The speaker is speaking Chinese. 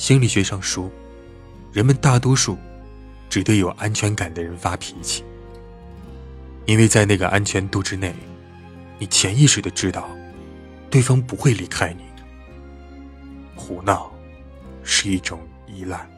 心理学上说人们大多数只对有安全感的人发脾气。因为在那个安全度之内你潜意识的知道对方不会离开你。胡闹是一种依赖。